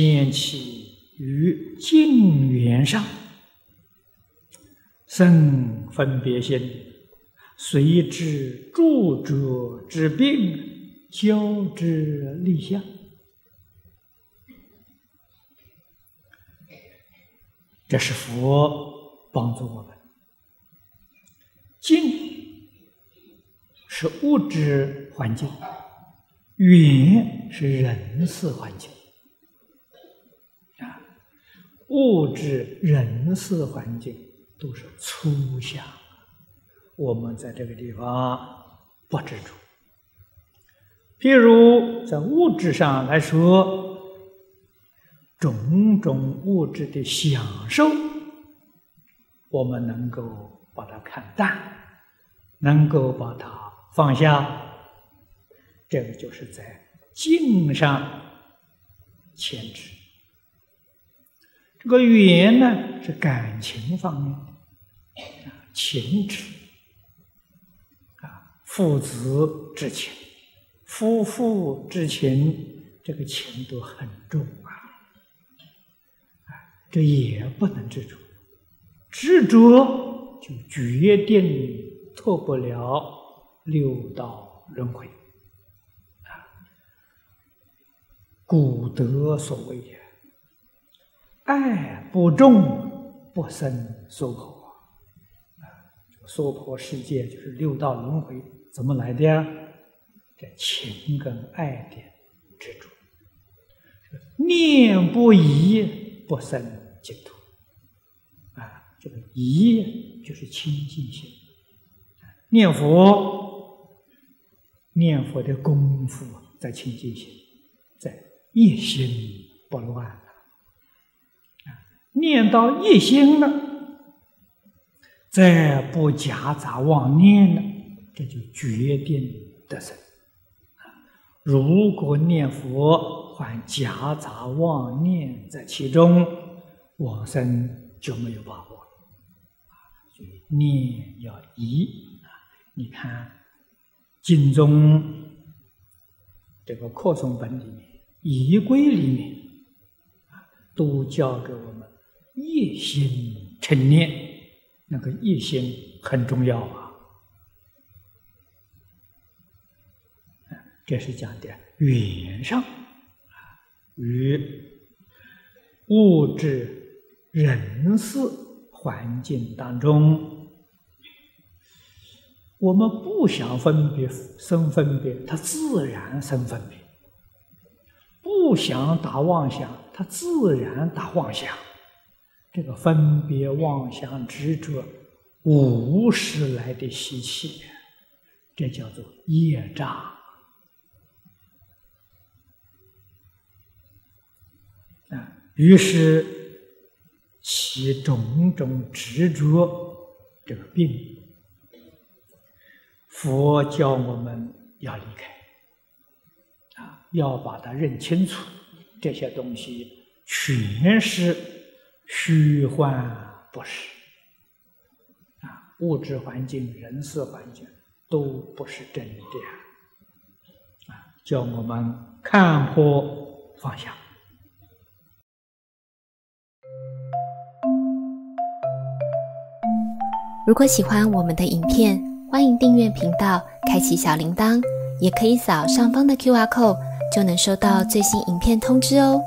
念起于境缘上生分别心，随之住者之病，交之立相。这是佛帮助我们。境是物质环境，缘是人事环境。物质、人事环境都是粗相，我们在这个地方不执着。譬如在物质上来说。种种物质的享受，我们能够把它看淡，能够把它放下，这个就是在境上牵制。这个缘呢，是感情方面的情执啊，父子之情、夫妇之情，这个情都很重啊。这也不能执着，执着就决定脱不了六道轮回啊！古德所谓也，爱不重，不生娑婆啊！娑婆世界就是六道轮回，怎么来的呀？这情跟爱的执着，念不移。不生净土啊！这个一就是清净心，念佛念佛的功夫在清净心，在一心不乱！念到一心了，再不夹杂妄念了，这就决定得生如果念佛，还夹杂妄念在其中，往生就没有把握啊！所以念要移啊！你看经中这个扩诵本里面、仪规里面啊，都教给我们一心成念，那个一心很重要啊！这是讲的语言上。与物质、人事环境当中，我们不想分别生分别，它自然生分别；不想打妄想，它自然打妄想。这个分别妄想执着，无始来的习气，这叫做业障。啊于是起种种执着这个病，佛教我们要离开，啊，要把它认清楚，这些东西全是虚幻不实，啊，物质环境、人事环境都不是真的，啊，叫我们看破放下。如果喜欢我们的影片，欢迎订阅频道，开启小铃铛，也可以扫上方的 Q R code，就能收到最新影片通知哦。